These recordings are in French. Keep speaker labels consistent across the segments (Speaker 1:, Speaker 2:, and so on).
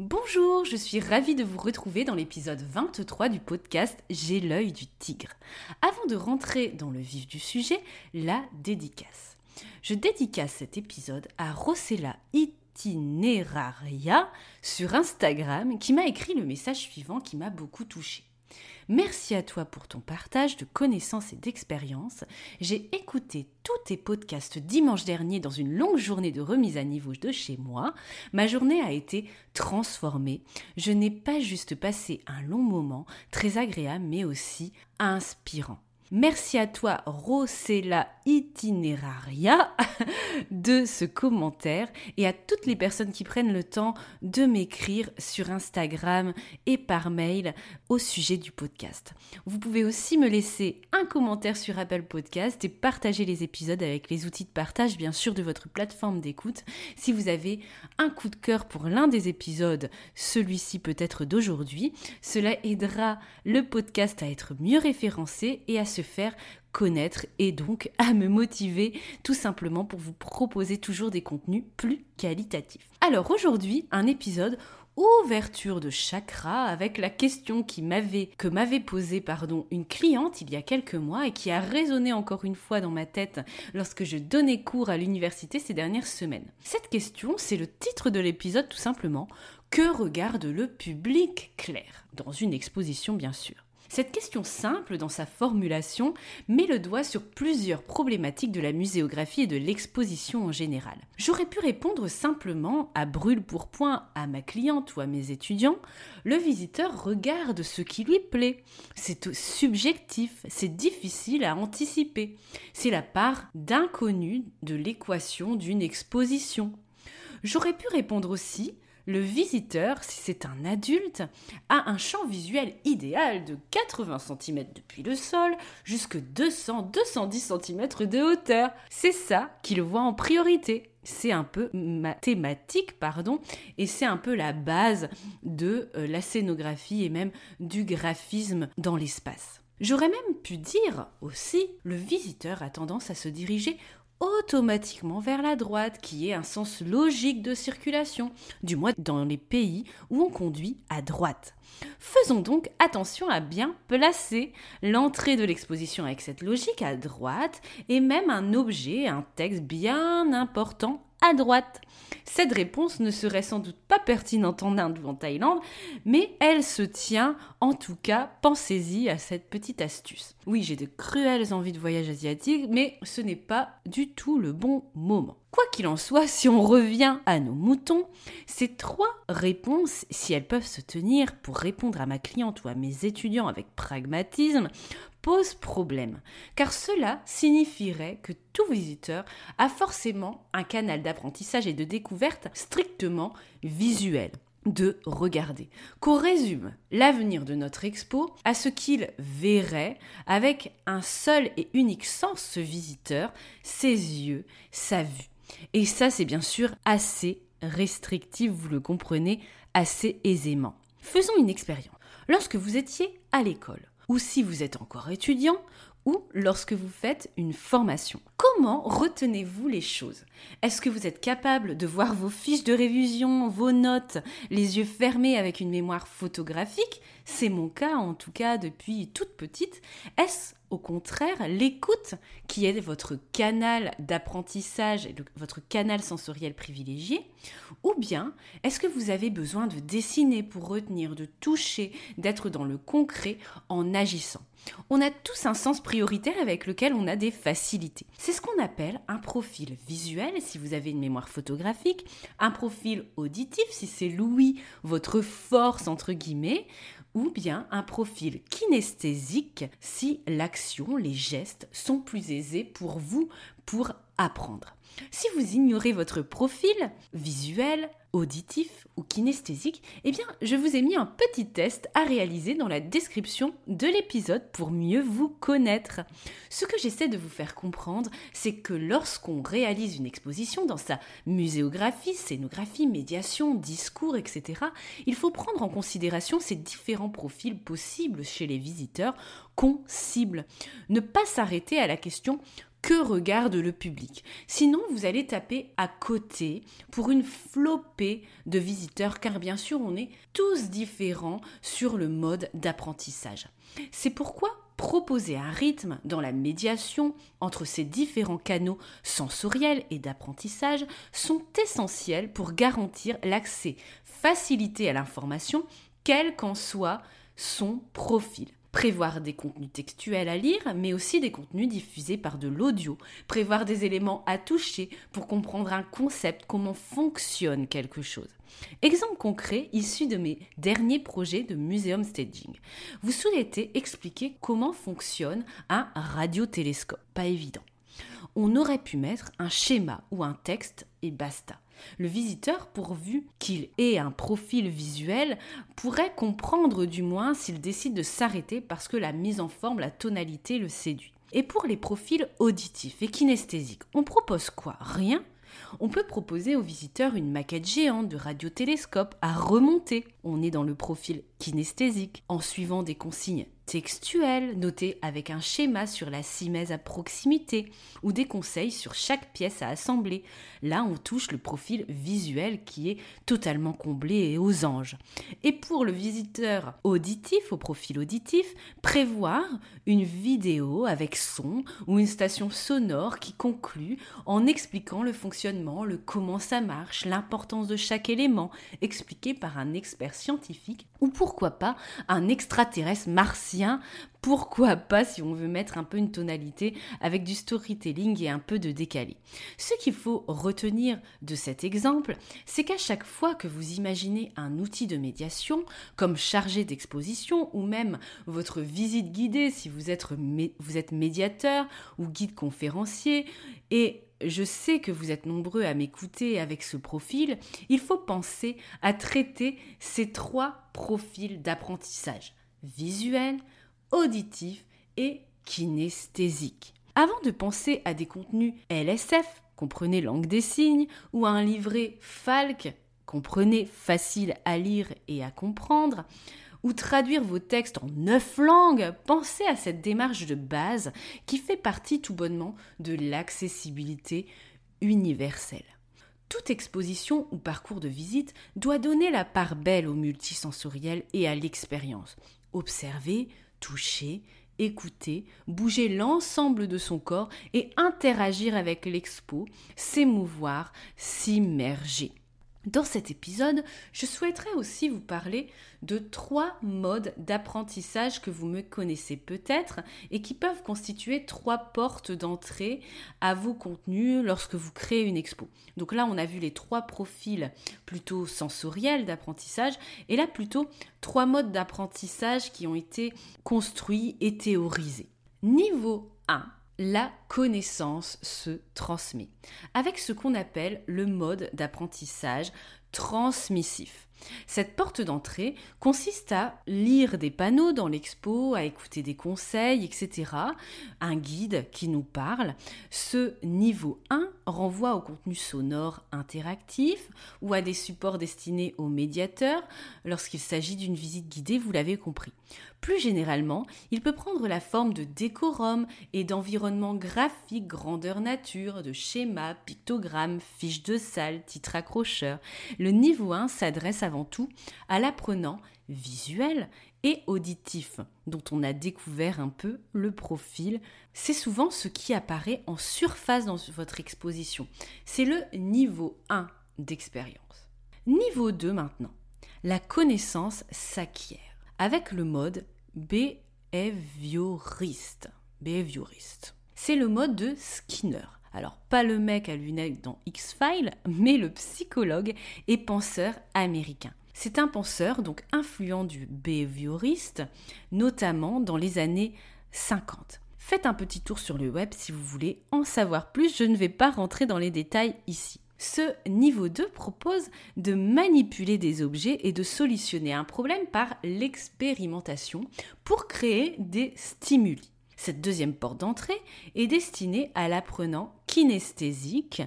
Speaker 1: Bonjour, je suis ravie de vous retrouver dans l'épisode 23 du podcast J'ai l'œil du tigre. Avant de rentrer dans le vif du sujet, la dédicace. Je dédicace cet épisode à Rossella Itineraria sur Instagram qui m'a écrit le message suivant qui m'a beaucoup touché. Merci à toi pour ton partage de connaissances et d'expériences. J'ai écouté tous tes podcasts dimanche dernier dans une longue journée de remise à niveau de chez moi. Ma journée a été transformée. Je n'ai pas juste passé un long moment très agréable mais aussi inspirant. Merci à toi, Rosella Itineraria, de ce commentaire et à toutes les personnes qui prennent le temps de m'écrire sur Instagram et par mail au sujet du podcast. Vous pouvez aussi me laisser un commentaire sur Apple Podcast et partager les épisodes avec les outils de partage, bien sûr, de votre plateforme d'écoute. Si vous avez un coup de cœur pour l'un des épisodes, celui-ci peut-être d'aujourd'hui, cela aidera le podcast à être mieux référencé et à se faire connaître et donc à me motiver tout simplement pour vous proposer toujours des contenus plus qualitatifs. Alors aujourd'hui, un épisode ouverture de chakra avec la question qui m'avait que m'avait posée pardon une cliente il y a quelques mois et qui a résonné encore une fois dans ma tête lorsque je donnais cours à l'université ces dernières semaines. Cette question, c'est le titre de l'épisode tout simplement que regarde le public clair? Dans une exposition bien sûr. Cette question simple dans sa formulation met le doigt sur plusieurs problématiques de la muséographie et de l'exposition en général. J'aurais pu répondre simplement à brûle pour point à ma cliente ou à mes étudiants, le visiteur regarde ce qui lui plaît. C'est subjectif, c'est difficile à anticiper. C'est la part d'inconnu de l'équation d'une exposition. J'aurais pu répondre aussi le visiteur, si c'est un adulte, a un champ visuel idéal de 80 cm depuis le sol jusque 200-210 cm de hauteur. C'est ça qu'il voit en priorité. C'est un peu mathématique, pardon, et c'est un peu la base de euh, la scénographie et même du graphisme dans l'espace. J'aurais même pu dire aussi, le visiteur a tendance à se diriger automatiquement vers la droite, qui est un sens logique de circulation, du moins dans les pays où on conduit à droite. Faisons donc attention à bien placer l'entrée de l'exposition avec cette logique à droite et même un objet, un texte bien important à droite. Cette réponse ne serait sans doute pas pertinente en Inde ou en Thaïlande, mais elle se tient, en tout cas, pensez-y à cette petite astuce. Oui, j'ai de cruelles envies de voyage asiatique, mais ce n'est pas du tout le bon moment. Quoi qu'il en soit, si on revient à nos moutons, ces trois réponses, si elles peuvent se tenir pour répondre à ma cliente ou à mes étudiants avec pragmatisme, pose problème, car cela signifierait que tout visiteur a forcément un canal d'apprentissage et de découverte strictement visuel de regarder, qu'on résume l'avenir de notre expo à ce qu'il verrait avec un seul et unique sens ce visiteur, ses yeux, sa vue. Et ça c'est bien sûr assez restrictif, vous le comprenez assez aisément. Faisons une expérience. Lorsque vous étiez à l'école, ou si vous êtes encore étudiant, ou lorsque vous faites une formation. Comment retenez-vous les choses? Est-ce que vous êtes capable de voir vos fiches de révision, vos notes, les yeux fermés avec une mémoire photographique? C'est mon cas en tout cas depuis toute petite. Est-ce au contraire l'écoute qui est votre canal d'apprentissage votre canal sensoriel privilégié Ou bien est-ce que vous avez besoin de dessiner pour retenir, de toucher, d'être dans le concret en agissant? On a tous un sens prioritaire avec lequel on a des facilités. C'est ce qu'on appelle un profil visuel si vous avez une mémoire photographique, un profil auditif si c'est l'ouïe, votre force entre guillemets, ou bien un profil kinesthésique si l'action, les gestes sont plus aisés pour vous pour apprendre. Si vous ignorez votre profil visuel, auditif ou kinesthésique, eh bien, je vous ai mis un petit test à réaliser dans la description de l'épisode pour mieux vous connaître. Ce que j'essaie de vous faire comprendre, c'est que lorsqu'on réalise une exposition dans sa muséographie, scénographie, médiation, discours, etc., il faut prendre en considération ces différents profils possibles chez les visiteurs qu'on cible. Ne pas s'arrêter à la question que regarde le public. Sinon, vous allez taper à côté pour une flopée de visiteurs, car bien sûr, on est tous différents sur le mode d'apprentissage. C'est pourquoi proposer un rythme dans la médiation entre ces différents canaux sensoriels et d'apprentissage sont essentiels pour garantir l'accès facilité à l'information, quel qu'en soit son profil. Prévoir des contenus textuels à lire, mais aussi des contenus diffusés par de l'audio. Prévoir des éléments à toucher pour comprendre un concept, comment fonctionne quelque chose. Exemple concret issu de mes derniers projets de muséum staging. Vous souhaitez expliquer comment fonctionne un radiotélescope. Pas évident. On aurait pu mettre un schéma ou un texte et basta. Le visiteur, pourvu qu'il ait un profil visuel, pourrait comprendre du moins s'il décide de s'arrêter parce que la mise en forme, la tonalité le séduit. Et pour les profils auditifs et kinesthésiques, on propose quoi? Rien on peut proposer aux visiteurs une maquette géante de radiotélescope à remonter. On est dans le profil kinesthésique, en suivant des consignes textuelles notées avec un schéma sur la simèse à proximité ou des conseils sur chaque pièce à assembler. Là, on touche le profil visuel qui est totalement comblé et aux anges. Et pour le visiteur auditif, au profil auditif, prévoir une vidéo avec son ou une station sonore qui conclut en expliquant le fonctionnement, le comment ça marche, l'importance de chaque élément, expliqué par un expert scientifique ou pourquoi pas un extraterrestre martien pourquoi pas si on veut mettre un peu une tonalité avec du storytelling et un peu de décalé. Ce qu'il faut retenir de cet exemple, c'est qu'à chaque fois que vous imaginez un outil de médiation, comme chargé d'exposition ou même votre visite guidée si vous êtes, vous êtes médiateur ou guide conférencier, et je sais que vous êtes nombreux à m'écouter avec ce profil, il faut penser à traiter ces trois profils d'apprentissage visuel, auditif et kinesthésique. Avant de penser à des contenus LSF, comprenez langue des signes, ou à un livret Falk, comprenez facile à lire et à comprendre, ou traduire vos textes en neuf langues, pensez à cette démarche de base qui fait partie tout bonnement de l'accessibilité universelle. Toute exposition ou parcours de visite doit donner la part belle au multisensoriel et à l'expérience. Observer, toucher, écouter, bouger l'ensemble de son corps et interagir avec l'expo, s'émouvoir, s'immerger. Dans cet épisode, je souhaiterais aussi vous parler de trois modes d'apprentissage que vous me connaissez peut-être et qui peuvent constituer trois portes d'entrée à vos contenus lorsque vous créez une expo. Donc là, on a vu les trois profils plutôt sensoriels d'apprentissage et là plutôt trois modes d'apprentissage qui ont été construits et théorisés. Niveau 1, la connaissance se transmet avec ce qu'on appelle le mode d'apprentissage transmissif. Cette porte d'entrée consiste à lire des panneaux dans l'expo, à écouter des conseils, etc. Un guide qui nous parle. Ce niveau 1 renvoie au contenu sonore interactif ou à des supports destinés aux médiateurs lorsqu'il s'agit d'une visite guidée, vous l'avez compris. Plus généralement, il peut prendre la forme de décorum et d'environnement graphique grandeur nature, de schémas, pictogrammes, fiches de salle, titres accrocheurs. Le niveau 1 s'adresse avant tout à l'apprenant visuel et auditif, dont on a découvert un peu le profil. C'est souvent ce qui apparaît en surface dans votre exposition. C'est le niveau 1 d'expérience. Niveau 2 maintenant. La connaissance s'acquiert avec le mode behavioriste. Behavioriste. C'est le mode de Skinner. Alors, pas le mec à lunettes dans X-Files, mais le psychologue et penseur américain. C'est un penseur donc influent du behavioriste, notamment dans les années 50. Faites un petit tour sur le web si vous voulez en savoir plus, je ne vais pas rentrer dans les détails ici. Ce niveau 2 propose de manipuler des objets et de solutionner un problème par l'expérimentation pour créer des stimuli. Cette deuxième porte d'entrée est destinée à l'apprenant kinesthésique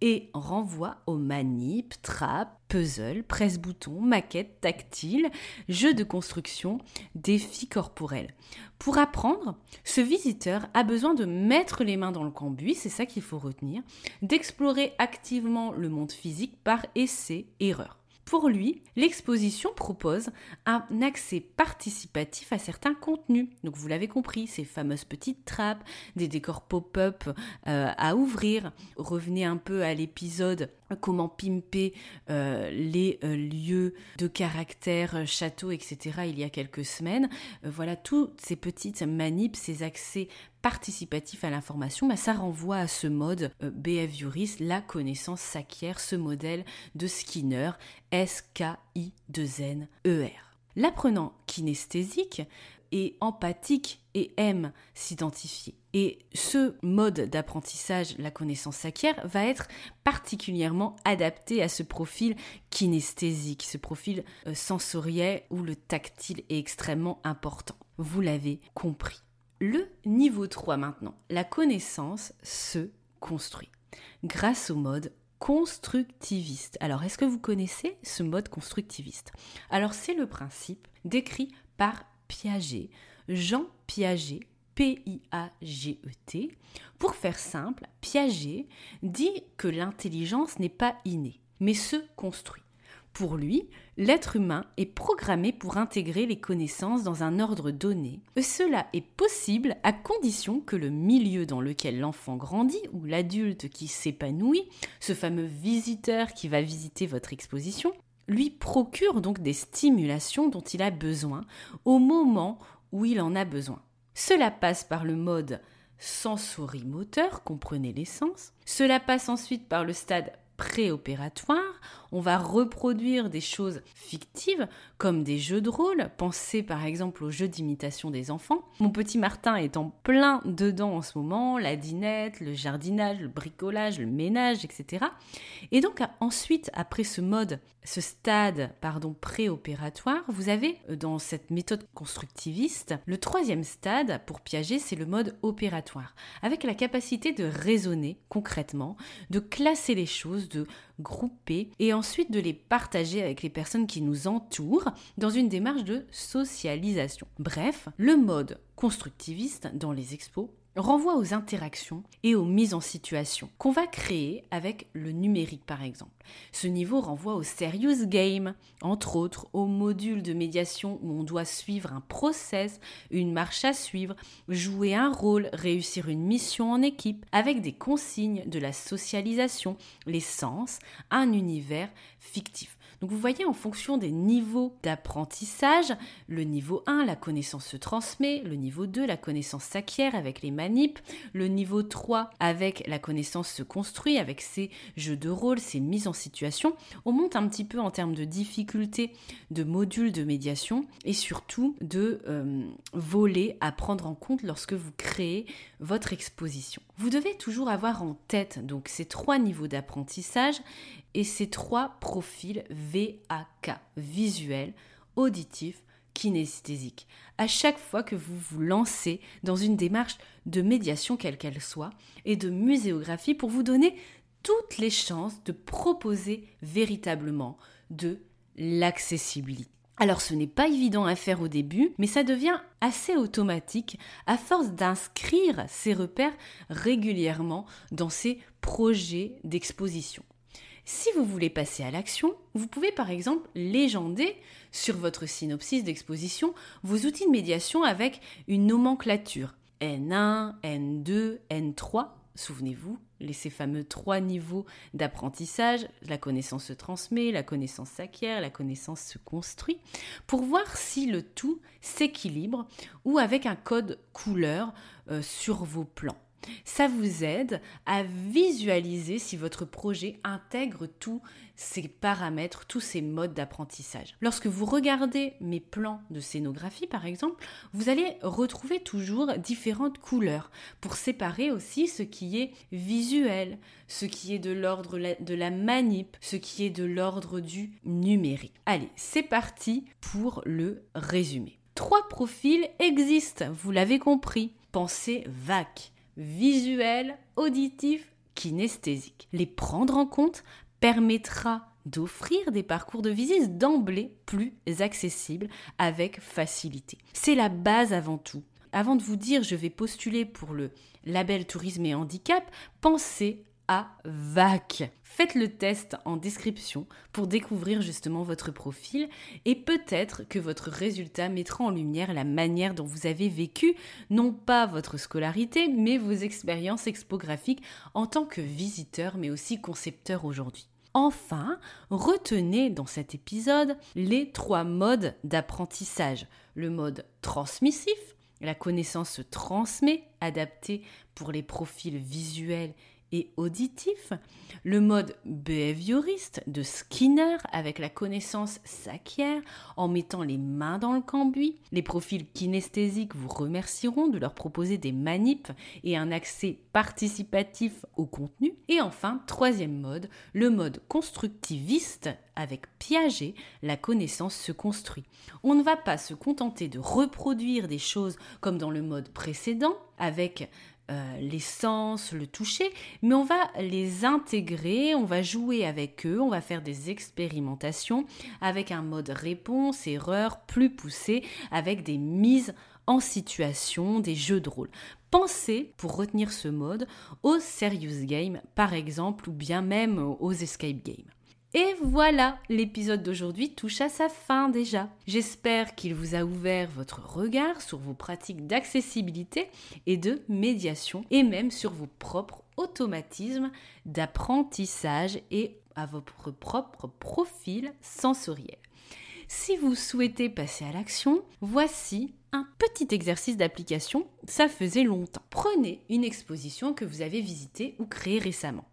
Speaker 1: et renvoie aux manips, trappes, puzzles, presse-boutons, maquettes tactiles, jeux de construction, défis corporels. Pour apprendre, ce visiteur a besoin de mettre les mains dans le cambouis, c'est ça qu'il faut retenir, d'explorer activement le monde physique par essai-erreur. Pour lui, l'exposition propose un accès participatif à certains contenus. Donc vous l'avez compris, ces fameuses petites trappes, des décors pop-up euh, à ouvrir. Revenez un peu à l'épisode comment pimper euh, les euh, lieux de caractère, château, etc. il y a quelques semaines. voilà, toutes ces petites manips, ces accès participatif à l'information, bah, ça renvoie à ce mode euh, behavioriste, la connaissance s'acquiert, ce modèle de Skinner, S-K-I-2-N-E-R. L'apprenant kinesthésique empathique et aime s'identifier. Et ce mode d'apprentissage, la connaissance s'acquiert, va être particulièrement adapté à ce profil kinesthésique, ce profil euh, sensoriel où le tactile est extrêmement important. Vous l'avez compris. Le niveau 3 maintenant, la connaissance se construit grâce au mode constructiviste. Alors, est-ce que vous connaissez ce mode constructiviste? Alors, c'est le principe décrit par Piaget, Jean Piaget, P-I-A-G-E-T. Pour faire simple, Piaget dit que l'intelligence n'est pas innée, mais se construit. Pour lui, l'être humain est programmé pour intégrer les connaissances dans un ordre donné. Cela est possible à condition que le milieu dans lequel l'enfant grandit ou l'adulte qui s'épanouit, ce fameux visiteur qui va visiter votre exposition, lui procure donc des stimulations dont il a besoin au moment où il en a besoin. Cela passe par le mode sensorimoteur, comprenez les sens. Cela passe ensuite par le stade préopératoire, on va reproduire des choses fictives comme des jeux de rôle. Pensez par exemple aux jeux d'imitation des enfants. Mon petit Martin est en plein dedans en ce moment, la dinette, le jardinage, le bricolage, le ménage, etc. Et donc ensuite, après ce mode, ce stade, pardon, préopératoire, vous avez euh, dans cette méthode constructiviste, le troisième stade pour Piaget, c'est le mode opératoire, avec la capacité de raisonner concrètement, de classer les choses, de grouper et ensuite de les partager avec les personnes qui nous entourent dans une démarche de socialisation. Bref, le mode constructiviste dans les expos renvoie aux interactions et aux mises en situation qu'on va créer avec le numérique par exemple. Ce niveau renvoie au serious game, entre autres au module de médiation où on doit suivre un process, une marche à suivre, jouer un rôle, réussir une mission en équipe avec des consignes de la socialisation, les sens, un univers fictif. Donc vous voyez, en fonction des niveaux d'apprentissage, le niveau 1, la connaissance se transmet, le niveau 2, la connaissance s'acquiert avec les manips, le niveau 3, avec la connaissance se construit, avec ses jeux de rôle, ses mises en situation. On monte un petit peu en termes de difficulté de modules de médiation et surtout de euh, volets à prendre en compte lorsque vous créez votre exposition. Vous devez toujours avoir en tête donc ces trois niveaux d'apprentissage et ces trois profils VAK, visuel, auditif, kinesthésique. À chaque fois que vous vous lancez dans une démarche de médiation quelle qu'elle soit et de muséographie pour vous donner toutes les chances de proposer véritablement de l'accessibilité. Alors ce n'est pas évident à faire au début, mais ça devient assez automatique à force d'inscrire ces repères régulièrement dans ces projets d'exposition. Si vous voulez passer à l'action, vous pouvez par exemple légender sur votre synopsis d'exposition vos outils de médiation avec une nomenclature N1, N2, N3 Souvenez-vous, ces fameux trois niveaux d'apprentissage, la connaissance se transmet, la connaissance s'acquiert, la connaissance se construit, pour voir si le tout s'équilibre ou avec un code couleur euh, sur vos plans. Ça vous aide à visualiser si votre projet intègre tous ces paramètres, tous ces modes d'apprentissage. Lorsque vous regardez mes plans de scénographie, par exemple, vous allez retrouver toujours différentes couleurs pour séparer aussi ce qui est visuel, ce qui est de l'ordre de la manip, ce qui est de l'ordre du numérique. Allez, c'est parti pour le résumé. Trois profils existent, vous l'avez compris. Pensez VAC visuel, auditif, kinesthésique. Les prendre en compte permettra d'offrir des parcours de visite d'emblée plus accessibles avec facilité. C'est la base avant tout. Avant de vous dire je vais postuler pour le label tourisme et handicap, pensez VAC. Faites le test en description pour découvrir justement votre profil et peut-être que votre résultat mettra en lumière la manière dont vous avez vécu non pas votre scolarité mais vos expériences expographiques en tant que visiteur mais aussi concepteur aujourd'hui. Enfin, retenez dans cet épisode les trois modes d'apprentissage. Le mode transmissif, la connaissance se transmet, adaptée pour les profils visuels auditif, le mode behavioriste de Skinner avec la connaissance s'acquiert en mettant les mains dans le cambouis. Les profils kinesthésiques vous remercieront de leur proposer des manips et un accès participatif au contenu. Et enfin, troisième mode, le mode constructiviste avec Piaget, la connaissance se construit. On ne va pas se contenter de reproduire des choses comme dans le mode précédent avec euh, les sens, le toucher, mais on va les intégrer, on va jouer avec eux, on va faire des expérimentations avec un mode réponse-erreur plus poussé, avec des mises en situation, des jeux de rôle. Pensez, pour retenir ce mode, aux serious games par exemple, ou bien même aux escape games. Et voilà, l'épisode d'aujourd'hui touche à sa fin déjà. J'espère qu'il vous a ouvert votre regard sur vos pratiques d'accessibilité et de médiation, et même sur vos propres automatismes d'apprentissage et à votre propre profil sensoriel. Si vous souhaitez passer à l'action, voici un petit exercice d'application, ça faisait longtemps. Prenez une exposition que vous avez visitée ou créée récemment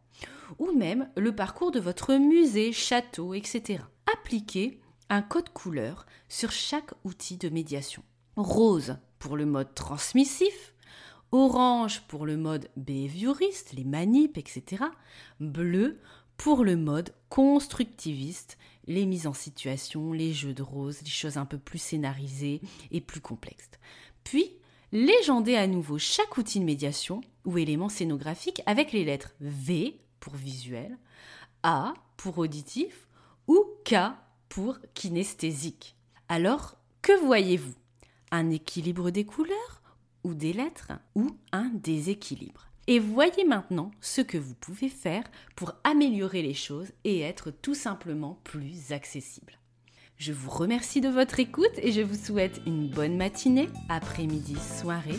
Speaker 1: ou même le parcours de votre musée, château, etc. Appliquez un code couleur sur chaque outil de médiation. Rose pour le mode transmissif, orange pour le mode behavioriste, les manips, etc. Bleu pour le mode constructiviste, les mises en situation, les jeux de rose, les choses un peu plus scénarisées et plus complexes. Puis, légendez à nouveau chaque outil de médiation ou élément scénographique avec les lettres V pour visuel, A pour auditif ou K pour kinesthésique. Alors, que voyez-vous? Un équilibre des couleurs ou des lettres ou un déséquilibre? Et voyez maintenant ce que vous pouvez faire pour améliorer les choses et être tout simplement plus accessible. Je vous remercie de votre écoute et je vous souhaite une bonne matinée, après-midi, soirée,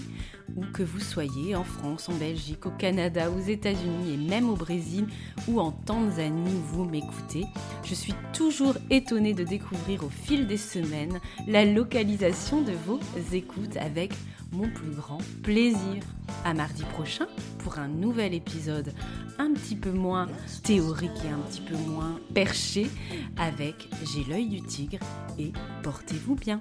Speaker 1: où que vous soyez, en France, en Belgique, au Canada, aux États-Unis et même au Brésil ou en Tanzanie vous m'écoutez. Je suis toujours étonnée de découvrir au fil des semaines la localisation de vos écoutes avec mon plus grand plaisir. À mardi prochain pour un nouvel épisode un petit peu moins théorique et un petit peu moins perché avec J'ai l'œil du tigre et portez-vous bien.